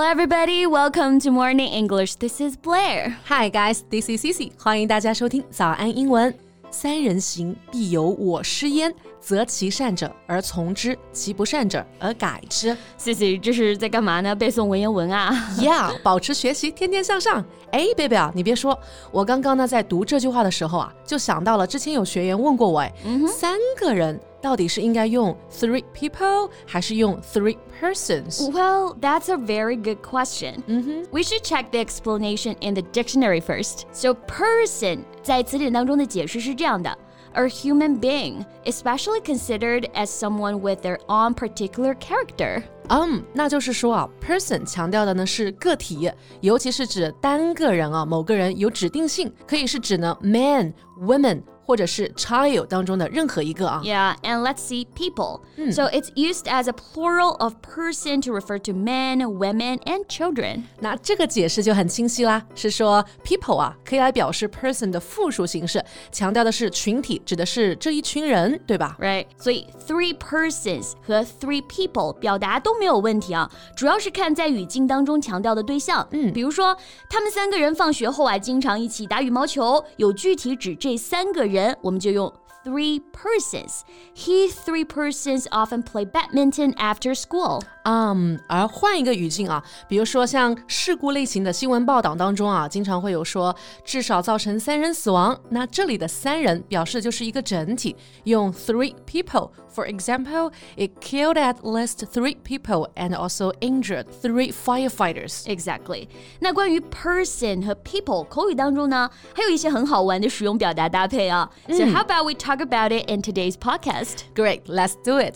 Hello, everybody. Welcome to Morning English. This is Blair. Hi, guys. This is Cici. 欢迎大家收听早安英文。三人行，必有我师焉。择其善者而从之，其不善者而改之。Cici，这是在干嘛呢？背诵文言文啊？Yeah，保持学习，天天向上。哎，baby 啊，你别说，我刚刚呢在读这句话的时候啊，就想到了之前有学员问过我，哎，三个人。到底是应该用 three people 还是用 three persons? Well, that's a very good question. Mm -hmm. We should check the explanation in the dictionary first. So, person 在词典当中的解释是这样的。A human being, especially considered as someone with their own particular character. 嗯，那就是说啊，person 强调的呢是个体，尤其是指单个人啊，某个人有指定性，可以是指呢 man、women 或者是 child 当中的任何一个啊。Yeah, and let's see people. So it's used as a plural of person to refer to men, women, and children. 那这个解释就很清晰啦，是说 people 啊可以来表示 person 的复数形式，强调的是群体，指的是这一群人，对吧？Right. 所以 three persons 和 three people 表达都没有问题啊，主要是看在语境当中强调的对象。嗯，比如说他们三个人放学后啊，经常一起打羽毛球，有具体指这三个人。 人，我们就用 three persons. He three persons often play badminton after school. 嗯，而换一个语境啊，比如说像事故类型的新闻报道当中啊，经常会有说至少造成三人死亡。那这里的三人表示就是一个整体，用 three people。For example, it killed at least three people and also injured three firefighters. Exactly. 那关于 person 和 people 口语当中呢，还有一些很好玩的使用表达搭配啊。So how about we talk about it in today's podcast? Great, let's do it.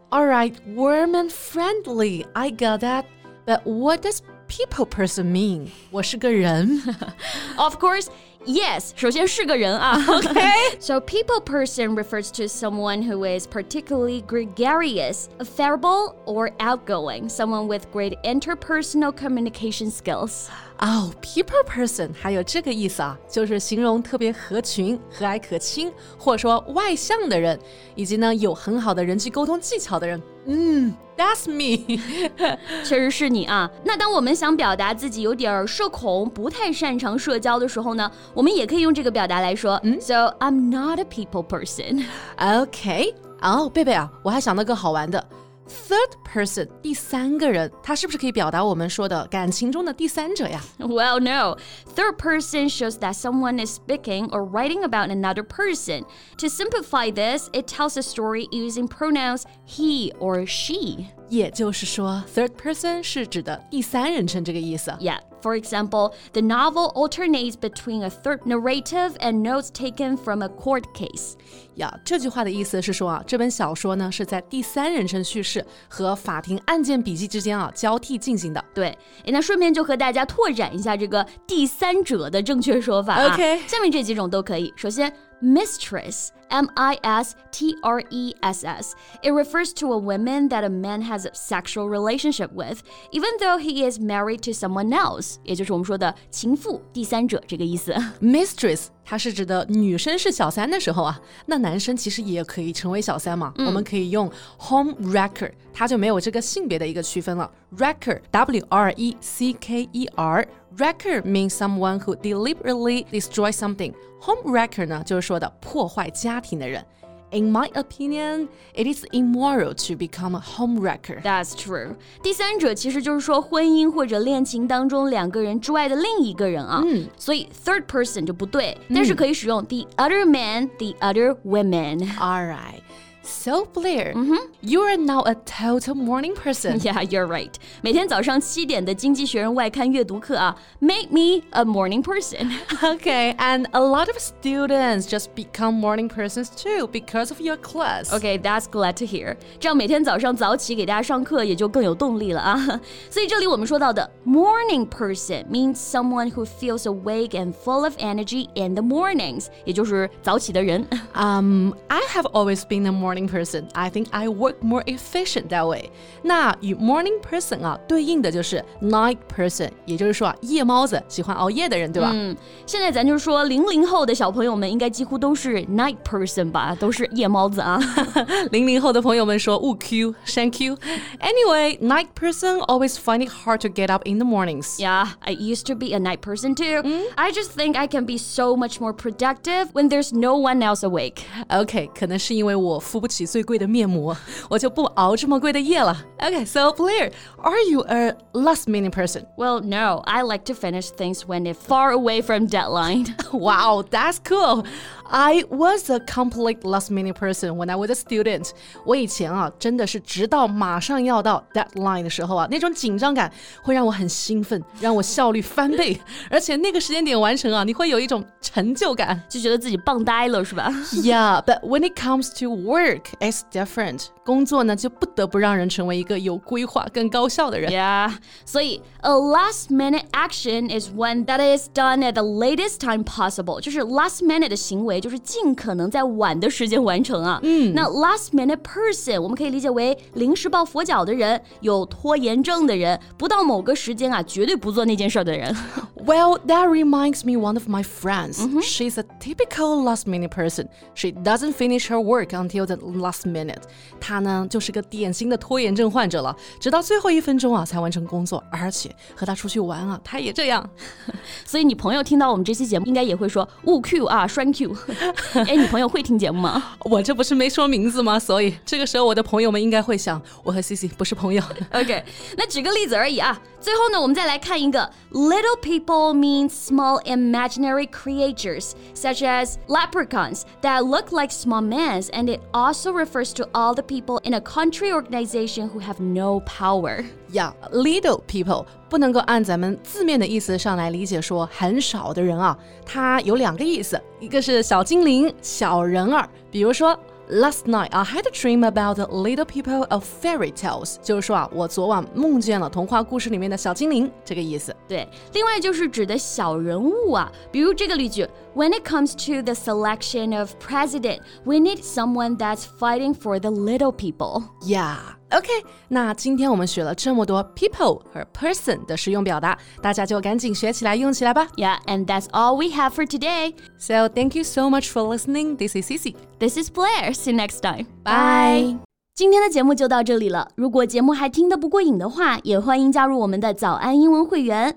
All right, warm and friendly. I got that. But what does people person mean? 我是个人。of course. Yes, 首先是个人啊，OK? so people person refers to someone who is particularly gregarious, affable, or outgoing, someone with great interpersonal communication skills. 哦、oh,，people person 还有这个意思啊，就是形容特别合群、和蔼可亲，或者说外向的人，以及呢有很好的人际沟通技巧的人。嗯，That's me，确实是你啊。那当我们想表达自己有点社恐、不太擅长社交的时候呢，我们也可以用这个表达来说。嗯，So I'm not a people person。OK，哦，贝贝啊，我还想到个好玩的。Third person，第三个人，它是不是可以表达我们说的感情中的第三者呀？Well, no. Third person shows that someone is speaking or writing about another person. To simplify this, it tells a story using pronouns he or she. 也就是说，third person 是指的第三人称这个意思。Yeah. For example, the novel alternates between a third narrative and notes taken from a court case. 呀，这句话的意思是说啊，这本小说呢是在第三人称叙事和法庭案件笔记之间啊交替进行的。对，那顺便就和大家拓展一下这个第三者的正确说法啊。OK，下面这几种都可以。首先。mistress, M I S T R E S S. It refers to a woman that a man has a sexual relationship with, even though he is married to someone else. 也就是我们说的情妇、第三者这个意思。Mistress 它是指的女生是小三的时候啊，那男生其实也可以成为小三嘛。嗯、我们可以用 home wrecker，它就没有这个性别的一个区分了。 Wrecker，W R E C K E R，wrecker means someone who deliberately destroys something。Home wrecker 呢，就是说的破坏家庭的人。In my opinion, it is immoral to become a home wrecker. That's true. 第三者其实就是说婚姻或者恋情当中两个人之外的另一个人啊。嗯，所以 third person 就不对，但是可以使用 the other man, the other women. All right. So Blair, you are now a total morning person. Yeah, you're right. 每天早上七点的《经济学人》外刊阅读课啊，make me a morning person. Okay, and a lot of students just become morning persons too because of your class. Okay, that's glad to hear. 这样每天早上早起给大家上课也就更有动力了啊。所以这里我们说到的 morning person means someone who feels awake and full of energy in the mornings，也就是早起的人。 Um, I have always been a morning person. I think I work more efficient that way. 那与 morning person 啊对应的就是 night person，也就是说啊夜猫子，喜欢熬夜的人，对吧？嗯，现在咱就说零零后的小朋友们应该几乎都是 night person 吧，都是夜猫子啊。零零后的朋友们说勿 Q，删 Q。Anyway, night person always find it hard to get up in the mornings. Yeah, I used to be a night person too. I just think I can be so much more productive when there's no one else awake. OK，可能是因为我付 不起最贵的面膜，我就不熬这么贵的夜了。OK，so、Blair, are you a last minute person? Well, no, I like to finish things when it's far away from deadline. Wow, that's cool. I was a complete last minute person when I was a student. 我以前啊，真的是直到马上要到 deadline 的时候啊，那种紧张感会让我很兴奋，让我效率翻倍，而且那个时间点完成啊，你会有一种成就感。就觉得自己棒呆了，是吧？ Yeah, but when it comes to work, it's different. 工作呢，就不得不让人成为一个有规划、更高效的人。 Yeah. 所以 a last minute action is one that is done at the latest time possible. 就是 last minute 的行为， 就是尽可能在晚的时间完成啊。嗯。那 last minute person 我们可以理解为临时抱佛脚的人，有拖延症的人，不到某个时间啊，绝对不做那件事儿的人。Well, that reminds me one of my friends. She's a typical last minute person. She doesn't finish her work until the last minute. 她呢就是个典型的拖延症患者了，直到最后一分钟啊才完成工作，而且和她出去玩啊，她也这样。所以你朋友听到我们这期节目，应该也会说勿 Q 啊，栓 Q。哎，你朋友会听节目吗？我这不是没说名字吗？所以这个时候我的朋友们应该会想，我和 Cici 不是朋友。 OK，那举个例子而已啊。最后呢，我们再来看一个 little people means small imaginary creatures such as leprechauns that look like small men, and it also refers to all the people in a country organization who have no power. 呀、little people 不能够按咱们字面的意思上来理解，说很少的人啊，它有两个意思，一个是小精灵、小人儿，比如说。Last night I had a dream about the little people of fairy tales，就是说啊，我昨晚梦见了童话故事里面的小精灵，这个意思。对，另外就是指的小人物啊，比如这个例句 ：When it comes to the selection of president, we need someone that's fighting for the little people. Yeah, OK。那今天我们学了这么多 people 和 person 的实用表达，大家就赶紧学起来，用起来吧。 Yeah, and that's all we have for today. So thank you so much for listening. This is Cici. This is Blair. See you next time. Bye. 今天的节目就到这里了。如果节目还听得不过瘾的话，也欢迎加入我们的早安英文会员。